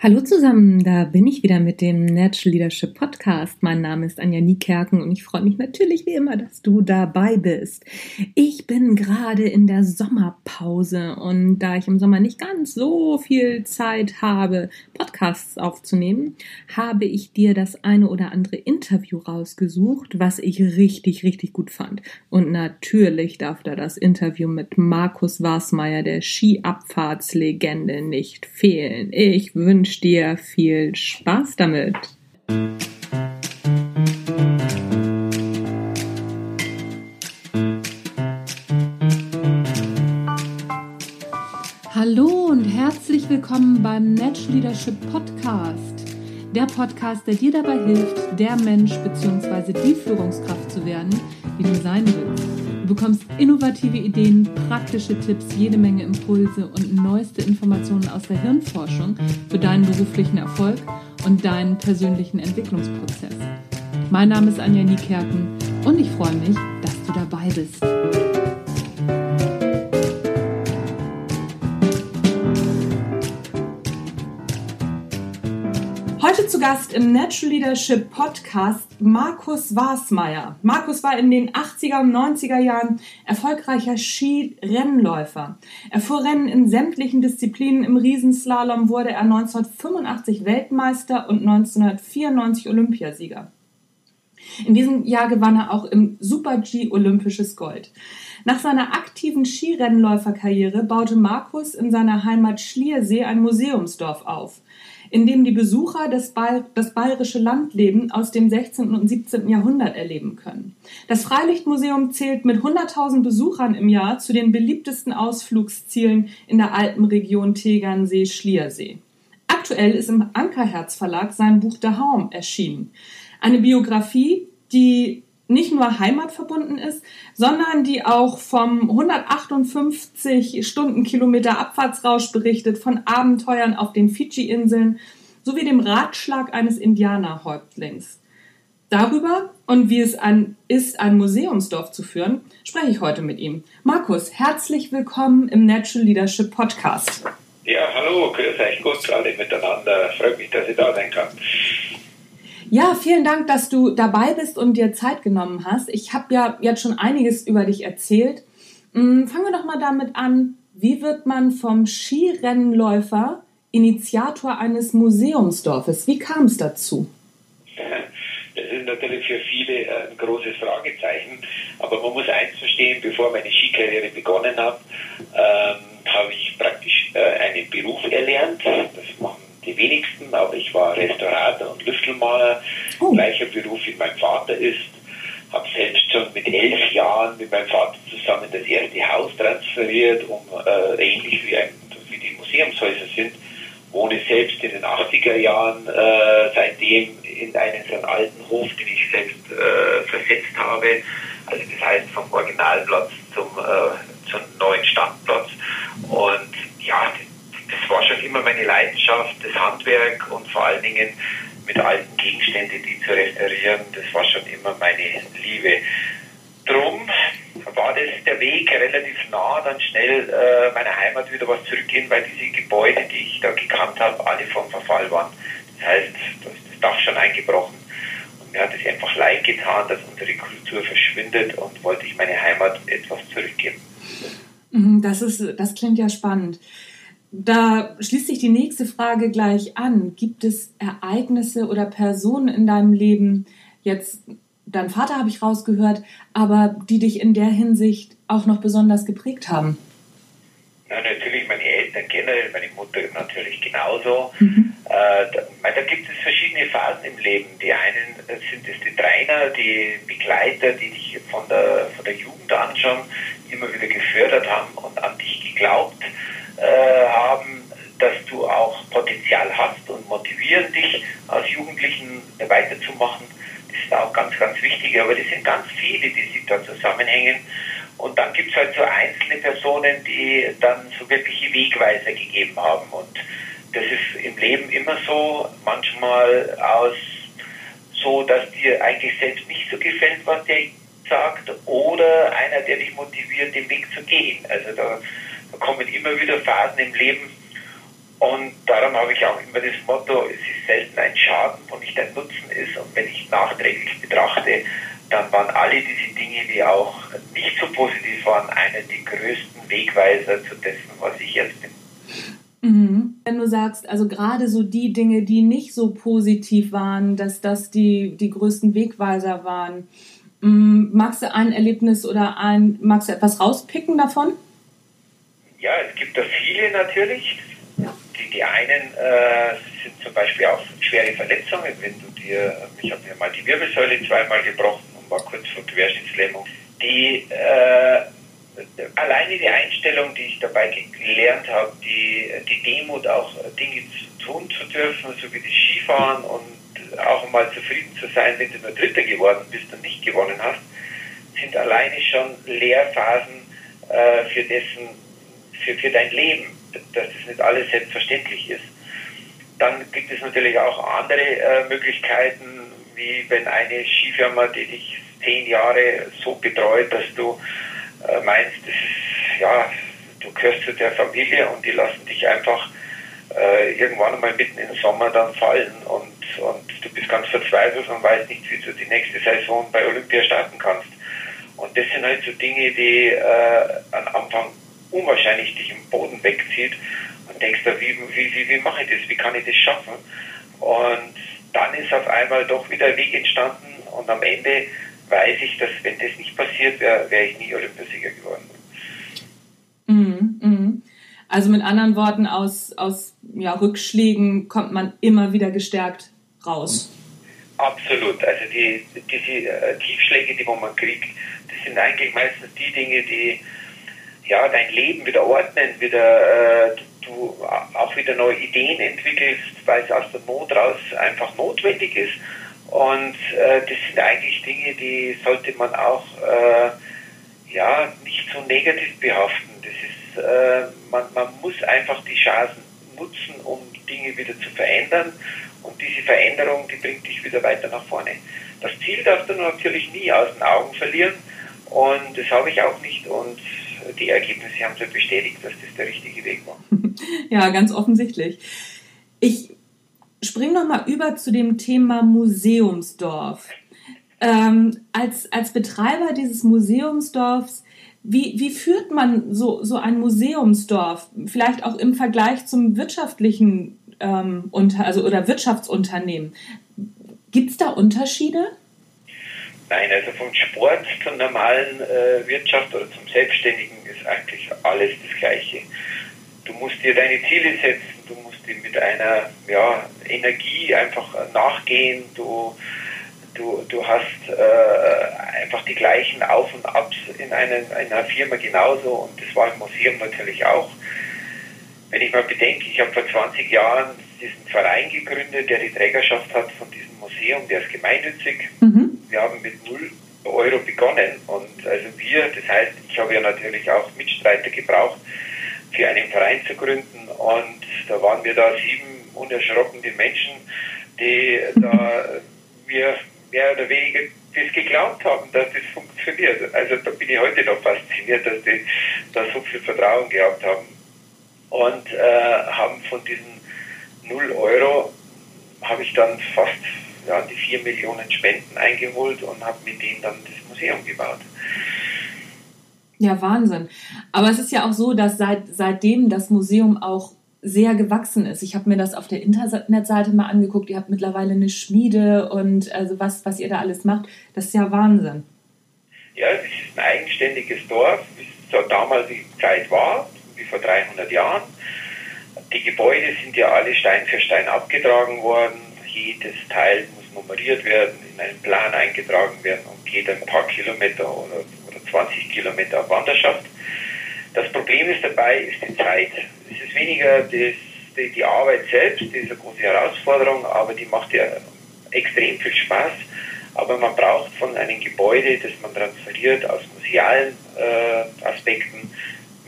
Hallo zusammen, da bin ich wieder mit dem Natural Leadership Podcast. Mein Name ist Anja Niekerken und ich freue mich natürlich wie immer, dass du dabei bist. Ich bin gerade in der Sommerpause und da ich im Sommer nicht ganz so viel Zeit habe, Podcasts aufzunehmen, habe ich dir das eine oder andere Interview rausgesucht, was ich richtig, richtig gut fand. Und natürlich darf da das Interview mit Markus Warsmeier, der Skiabfahrtslegende, nicht fehlen. Ich wünsche wünsche dir viel Spaß damit. Hallo und herzlich willkommen beim Natural Leadership Podcast. Der Podcast, der dir dabei hilft, der Mensch bzw. die Führungskraft zu werden, die du sein willst. Du bekommst innovative Ideen, praktische Tipps, jede Menge Impulse und neueste Informationen aus der Hirnforschung für deinen beruflichen Erfolg und deinen persönlichen Entwicklungsprozess. Mein Name ist Anja Niekerken und ich freue mich, dass du dabei bist. Zu Gast im Natural Leadership Podcast Markus Warsmeier. Markus war in den 80er und 90er Jahren erfolgreicher Skirennläufer. Er fuhr Rennen in sämtlichen Disziplinen. Im Riesenslalom wurde er 1985 Weltmeister und 1994 Olympiasieger. In diesem Jahr gewann er auch im Super-G olympisches Gold. Nach seiner aktiven Skirennläuferkarriere baute Markus in seiner Heimat Schliersee ein Museumsdorf auf in dem die Besucher das, ba das bayerische Landleben aus dem 16. und 17. Jahrhundert erleben können. Das Freilichtmuseum zählt mit 100.000 Besuchern im Jahr zu den beliebtesten Ausflugszielen in der Alpenregion Tegernsee-Schliersee. Aktuell ist im Ankerherz Verlag sein Buch Der Haum erschienen. Eine Biografie, die nicht nur heimatverbunden ist, sondern die auch vom 158 Stundenkilometer Abfahrtsrausch berichtet, von Abenteuern auf den Fidschi-Inseln sowie dem Ratschlag eines Indianerhäuptlings. Darüber und wie es an, ist, ein Museumsdorf zu führen, spreche ich heute mit ihm. Markus, herzlich willkommen im Natural Leadership Podcast. Ja, hallo, grüß euch gut alle miteinander. Freut mich, dass ich da sein kann. Ja, vielen Dank, dass du dabei bist und dir Zeit genommen hast. Ich habe ja jetzt schon einiges über dich erzählt. Mm, fangen wir doch mal damit an. Wie wird man vom Skirennläufer Initiator eines Museumsdorfes? Wie kam es dazu? Das ist natürlich für viele ein großes Fragezeichen. Aber man muss eins verstehen, bevor meine Skikarriere begonnen hat, ähm, habe ich praktisch äh, einen Beruf erlernt. Das machen die wenigsten, aber ich war Restaurator und Lüftelmaler, oh. gleicher Beruf wie mein Vater ist. Habe selbst schon mit elf Jahren mit meinem Vater zusammen das erste Haus transferiert, um äh, ähnlich wie, ein, wie die Museumshäuser sind, wohne selbst in den 80er Jahren äh, seitdem in einen so einen alten Hof, den ich selbst äh, versetzt habe. Also das heißt vom Originalplatz zum, äh, zum neuen Standplatz. Und ja, das war schon immer meine Leidenschaft, das Handwerk und vor allen Dingen mit alten Gegenständen, die zu restaurieren, das war schon immer meine Liebe. Drum war das der Weg relativ nah, dann schnell äh, meiner Heimat wieder was zurückgehen, weil diese Gebäude, die ich da gekannt habe, alle vom Verfall waren. Das heißt, da ist das Dach schon eingebrochen. Und mir hat es einfach leid getan, dass unsere Kultur verschwindet und wollte ich meine Heimat etwas zurückgeben. Mhm, das, ist, das klingt ja spannend. Da schließt sich die nächste Frage gleich an. Gibt es Ereignisse oder Personen in deinem Leben, jetzt dein Vater habe ich rausgehört, aber die dich in der Hinsicht auch noch besonders geprägt haben? Ja, natürlich meine Eltern generell, meine Mutter natürlich genauso. Mhm. Äh, da, da, gibt es verschiedene Phasen im Leben. Die einen sind es die Trainer, die Begleiter, die dich von der, von der Jugend an schon immer wieder gefördert haben und an dich geglaubt äh, haben, dass du auch Potenzial hast und motivieren dich als Jugendlichen weiterzumachen. Das ist auch ganz, ganz wichtig. Aber das sind ganz viele, die sich da zusammenhängen. Und dann gibt es halt so einzelne Personen, die dann so wirkliche Wegweiser gegeben haben. Und das ist im Leben immer so, manchmal aus so, dass dir eigentlich selbst nicht so gefällt, was der sagt, oder einer, der dich motiviert, den Weg zu gehen. Also da kommen immer wieder Phasen im Leben Und darum habe ich auch immer das Motto, es ist selten ein Schaden, wo nicht ein Nutzen ist. Und wenn ich nachträglich betrachte, dann waren alle diese Dinge, die auch nicht so positiv waren, einer der größten Wegweiser zu dessen, was ich jetzt bin. Mhm. Wenn du sagst, also gerade so die Dinge, die nicht so positiv waren, dass das die, die größten Wegweiser waren, mm, magst du ein Erlebnis oder ein, magst du etwas rauspicken davon? Ja, es gibt da viele natürlich. Die, die einen äh, sind zum Beispiel auch schwere Verletzungen, wenn du dir, ich habe mir mal die Wirbelsäule zweimal gebrochen und war kurz vor Querschnittslähmung. Die äh, alleine die Einstellung, die ich dabei gelernt habe, die, die Demut auch Dinge zu tun zu dürfen, so wie das Skifahren und auch mal zufrieden zu sein, wenn du nur Dritter geworden bist und nicht gewonnen hast, sind alleine schon Lehrphasen äh, für dessen, für, für dein Leben, dass das nicht alles selbstverständlich ist. Dann gibt es natürlich auch andere äh, Möglichkeiten, wie wenn eine Skifirma, die dich zehn Jahre so betreut, dass du äh, meinst, das ist, ja, du gehörst zu der Familie und die lassen dich einfach äh, irgendwann einmal mitten im Sommer dann fallen und, und du bist ganz verzweifelt und weißt nicht, wie du die nächste Saison bei Olympia starten kannst. Und das sind halt so Dinge, die äh, am Anfang unwahrscheinlich dich im Boden wegzieht und denkst da, wie, wie, wie, wie mache ich das, wie kann ich das schaffen? Und dann ist auf einmal doch wieder ein Weg entstanden und am Ende weiß ich, dass wenn das nicht passiert wäre, wäre ich nie Olympiasieger geworden. Mhm, mhm. Also mit anderen Worten, aus, aus ja, Rückschlägen kommt man immer wieder gestärkt raus. Absolut. Also die, diese äh, Tiefschläge, die man kriegt, das sind eigentlich meistens die Dinge, die ja, dein Leben wieder ordnen, wieder äh, du auch wieder neue Ideen entwickelst, weil es aus der Not raus einfach notwendig ist. Und äh, das sind eigentlich Dinge, die sollte man auch äh, ja, nicht so negativ behaften. Das ist, äh, man, man muss einfach die Chancen nutzen, um Dinge wieder zu verändern. Und diese Veränderung, die bringt dich wieder weiter nach vorne. Das Ziel darfst du natürlich nie aus den Augen verlieren. Und das habe ich auch nicht. Und die Ergebnisse haben so bestätigt, dass das der richtige Weg war. ja, ganz offensichtlich. Ich spring noch mal über zu dem Thema Museumsdorf. Ähm, als, als Betreiber dieses Museumsdorfs, wie, wie führt man so, so ein Museumsdorf? Vielleicht auch im Vergleich zum wirtschaftlichen ähm, unter, also oder Wirtschaftsunternehmen. Gibt es da Unterschiede? Nein, also vom Sport zur normalen äh, Wirtschaft oder zum Selbstständigen eigentlich alles das Gleiche. Du musst dir deine Ziele setzen, du musst mit einer ja, Energie einfach nachgehen. Du, du, du hast äh, einfach die gleichen Auf und Abs in, einen, in einer Firma genauso und das war im Museum natürlich auch. Wenn ich mal bedenke, ich habe vor 20 Jahren diesen Verein gegründet, der die Trägerschaft hat von diesem Museum, der ist gemeinnützig. Mhm. Wir haben mit 0 Euro begonnen. Und also wir, das heißt, ich habe ja natürlich auch Mitstreiter gebraucht, für einen Verein zu gründen. Und da waren wir da sieben unerschrockene Menschen, die da mir mehr oder weniger das geglaubt haben, dass das funktioniert. Also da bin ich heute noch fasziniert, dass die da so viel Vertrauen gehabt haben. Und äh, haben von diesen 0 Euro habe ich dann fast ja, die 4 Millionen Spenden eingeholt und habe mit denen dann das Museum gebaut. Ja, Wahnsinn. Aber es ist ja auch so, dass seit, seitdem das Museum auch sehr gewachsen ist. Ich habe mir das auf der Internetseite mal angeguckt. Ihr habt mittlerweile eine Schmiede und also was, was ihr da alles macht, das ist ja Wahnsinn. Ja, es ist ein eigenständiges Dorf, wie es zur damaligen Zeit war, wie vor 300 Jahren. Die Gebäude sind ja alle Stein für Stein abgetragen worden. Jedes Teil nummeriert werden, in einen Plan eingetragen werden und geht ein paar Kilometer oder 20 Kilometer auf Wanderschaft. Das Problem ist dabei, ist die Zeit. Es ist weniger das, die, die Arbeit selbst, die ist eine große Herausforderung, aber die macht ja extrem viel Spaß. Aber man braucht von einem Gebäude, das man transferiert aus musealen äh, Aspekten,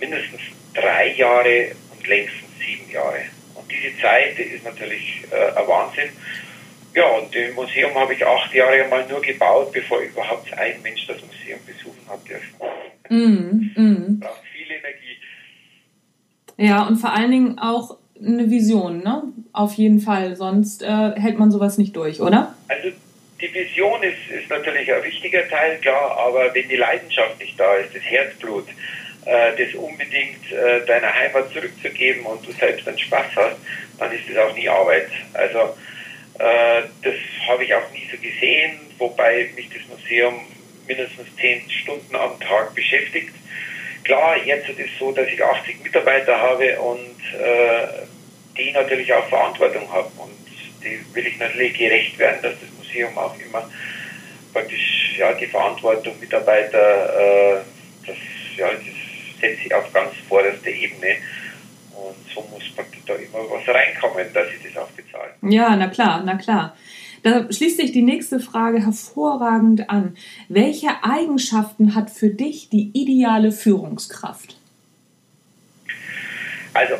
mindestens drei Jahre und längstens sieben Jahre. Und diese Zeit ist natürlich äh, ein Wahnsinn. Ja, und im Museum habe ich acht Jahre mal nur gebaut, bevor überhaupt ein Mensch das Museum besuchen hat dürfen. Mm, mm. Braucht viel Energie. Ja, und vor allen Dingen auch eine Vision, ne? Auf jeden Fall, sonst äh, hält man sowas nicht durch, oder? Also die Vision ist, ist natürlich ein wichtiger Teil, klar, aber wenn die Leidenschaft nicht da ist, das Herzblut, äh, das unbedingt äh, deiner Heimat zurückzugeben und du selbst einen Spaß hast, dann ist das auch nie Arbeit. Also das habe ich auch nie so gesehen, wobei mich das Museum mindestens zehn Stunden am Tag beschäftigt. Klar, jetzt ist es so, dass ich 80 Mitarbeiter habe und äh, die natürlich auch Verantwortung haben und die will ich natürlich gerecht werden, dass das Museum auch immer praktisch ja, die Verantwortung Mitarbeiter, äh, das, ja, das setze ich auf ganz vorderste Ebene. Und so muss praktisch da immer was reinkommen, dass ich das auch bezahle. Ja, na klar, na klar. Da schließt sich die nächste Frage hervorragend an. Welche Eigenschaften hat für dich die ideale Führungskraft? Also,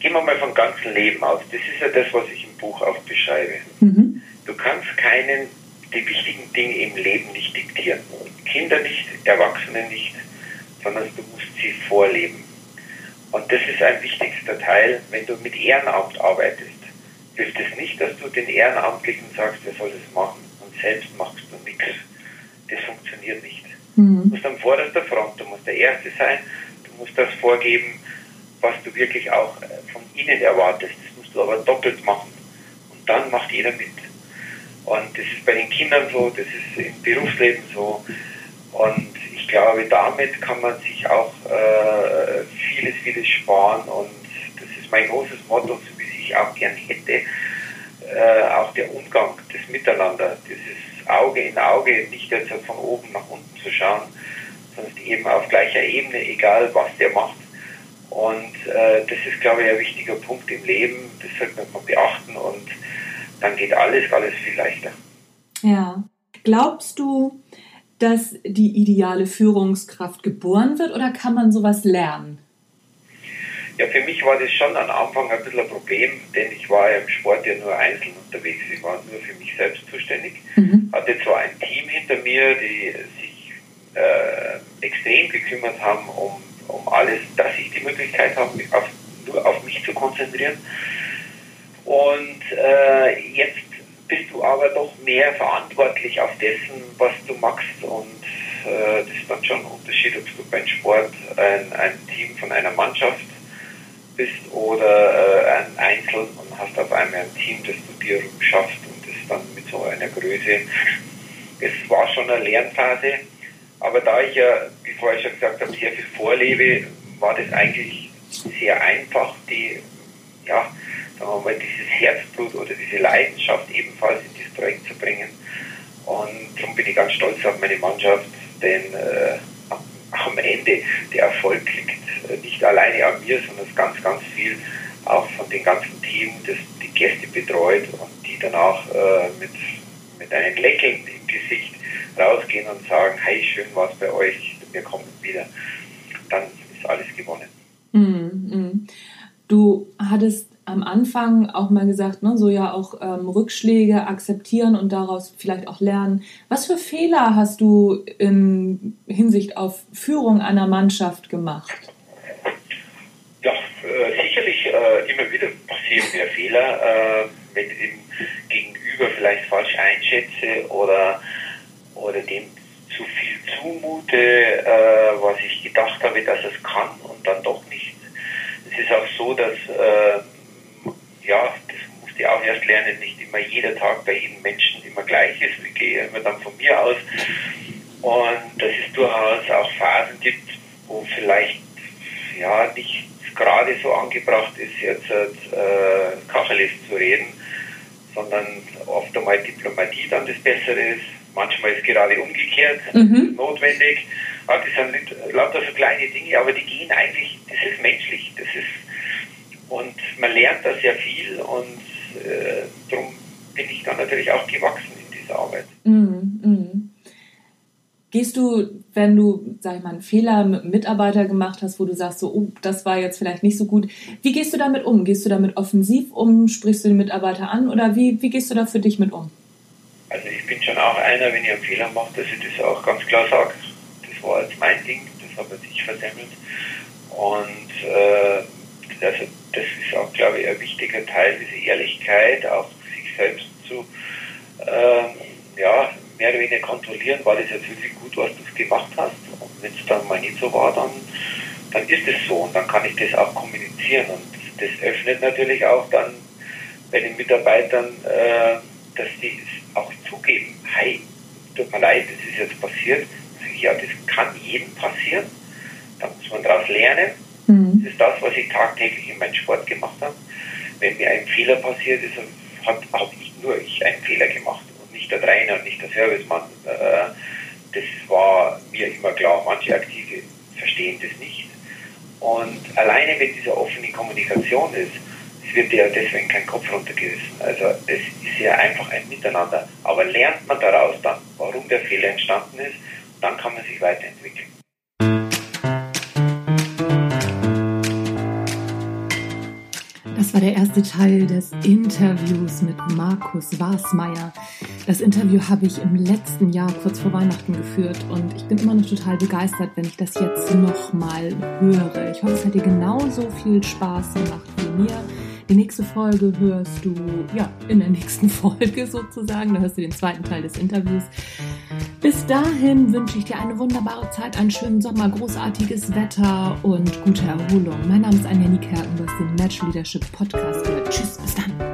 gehen wir mal vom ganzen Leben aus. Das ist ja das, was ich im Buch auch beschreibe. Mhm. Du kannst keinen die wichtigen Dinge im Leben nicht diktieren. Kinder nicht, Erwachsene nicht, sondern du musst sie vorleben. Und das ist ein wichtigster Teil, wenn du mit Ehrenamt arbeitest. Hilft es nicht, dass du den Ehrenamtlichen sagst, er soll das machen und selbst machst du nichts. Das funktioniert nicht. Mhm. Du musst an vorderster Front, du musst der Erste sein, du musst das vorgeben, was du wirklich auch äh, von ihnen erwartest. Das musst du aber doppelt machen. Und dann macht jeder mit. Und das ist bei den Kindern so, das ist im Berufsleben so. Und ich glaube, damit kann man sich auch äh, vieles, vieles sparen. Und das ist mein großes Motto, ich auch gern hätte. Äh, auch der Umgang, das Miteinander, dieses Auge in Auge, nicht jetzt von oben nach unten zu schauen, sondern eben auf gleicher Ebene, egal was der macht. Und äh, das ist, glaube ich, ein wichtiger Punkt im Leben. Das sollte man beachten und dann geht alles, alles viel leichter. Ja. Glaubst du, dass die ideale Führungskraft geboren wird oder kann man sowas lernen? Ja, für mich war das schon am Anfang ein bisschen ein Problem, denn ich war ja im Sport ja nur einzeln unterwegs. Ich war nur für mich selbst zuständig. Mhm. Hatte zwar ein Team hinter mir, die sich äh, extrem gekümmert haben um, um alles, dass ich die Möglichkeit habe, mich auf, nur auf mich zu konzentrieren. Und äh, jetzt bist du aber doch mehr verantwortlich auf dessen, was du machst. Und äh, das ist dann schon ein Unterschied, ob du beim Sport ein, ein Team von einer Mannschaft bist oder äh, ein Einzel und hast auf einmal ein Team, das du dir schaffst und das dann mit so einer Größe. Es war schon eine Lernphase, aber da ich ja, wie vorher schon gesagt habe, sehr viel vorlebe, war das eigentlich sehr einfach, die ja, sagen mal, dieses Herzblut oder diese Leidenschaft ebenfalls in dieses Projekt zu bringen. Und darum bin ich ganz stolz auf meine Mannschaft, denn äh, am Ende der Erfolg liegt äh, nicht alleine an mir, sondern ganz, ganz viel auch von dem ganzen Team, das die Gäste betreut und die danach äh, mit, mit einem Lächeln im Gesicht rausgehen und sagen, hey, schön war es bei euch, wir kommen wieder. Dann ist alles gewonnen. Mm, mm. Du hattest am Anfang auch mal gesagt, ne, so ja auch ähm, Rückschläge akzeptieren und daraus vielleicht auch lernen. Was für Fehler hast du in Hinsicht auf Führung einer Mannschaft gemacht? Ja, äh, sicherlich äh, immer wieder passieren mir Fehler, äh, wenn ich dem Gegenüber vielleicht falsch einschätze oder, oder dem zu viel zumute, äh, was ich gedacht habe, dass es kann und dann doch nicht. Es ist auch so, dass äh, ja, das musste ich auch erst lernen, nicht immer jeder Tag bei jedem Menschen immer gleich ist. Ich gehe immer dann von mir aus. Und dass es durchaus auch Phasen gibt, wo vielleicht ja nicht gerade so angebracht ist, jetzt äh, Kachelis zu reden, sondern oft einmal Diplomatie dann das Bessere ist. Manchmal ist gerade umgekehrt mhm. notwendig. Aber das sind lauter so kleine Dinge, aber die gehen eigentlich, das ist menschlich, man lernt da sehr viel und äh, darum bin ich dann natürlich auch gewachsen in dieser Arbeit. Mm, mm. Gehst du, wenn du, sag ich mal, einen Fehler mit einem Mitarbeiter gemacht hast, wo du sagst, so, oh, das war jetzt vielleicht nicht so gut, wie gehst du damit um? Gehst du damit offensiv um? Sprichst du den Mitarbeiter an? Oder wie, wie gehst du da für dich mit um? Also ich bin schon auch einer, wenn ich einen Fehler mache, dass ich das auch ganz klar sage. Das war jetzt mein Ding, das habe ich versemmelt. Und äh, also das ist ein wichtiger Teil, diese Ehrlichkeit, auch sich selbst zu, äh, ja, mehr oder weniger kontrollieren, war das jetzt wirklich gut, was du gemacht hast. Und wenn es dann mal nicht so war, dann, dann ist es so und dann kann ich das auch kommunizieren. Und das, das öffnet natürlich auch dann bei den Mitarbeitern, äh, dass die es auch zugeben, hey, tut mir leid, das ist jetzt passiert. Ja, das kann jedem passieren. Da muss man daraus lernen. Mhm. Das ist das, was ich tagtäglich in meinem Sport gemacht habe. Wenn mir ein Fehler passiert ist, habe ich nur ich einen Fehler gemacht und nicht der Trainer und nicht der Servicemann. Äh, das war mir immer klar. Manche Aktive verstehen das nicht. Und alleine, wenn diese offene Kommunikation ist, es wird ja deswegen kein Kopf runtergerissen. Also es ist ja einfach ein Miteinander. Aber lernt man daraus dann, warum der Fehler entstanden ist, dann kann man sich weiterentwickeln. Das war der erste Teil des Interviews mit Markus Wasmeier. Das Interview habe ich im letzten Jahr kurz vor Weihnachten geführt und ich bin immer noch total begeistert, wenn ich das jetzt nochmal höre. Ich hoffe, es hat dir genauso viel Spaß gemacht wie mir. Die nächste Folge hörst du, ja, in der nächsten Folge sozusagen. Da hörst du den zweiten Teil des Interviews. Bis dahin wünsche ich dir eine wunderbare Zeit, einen schönen Sommer, großartiges Wetter und gute Erholung. Mein Name ist Anja Niekerken, du hast den Natural Leadership Podcast gehört. Tschüss, bis dann.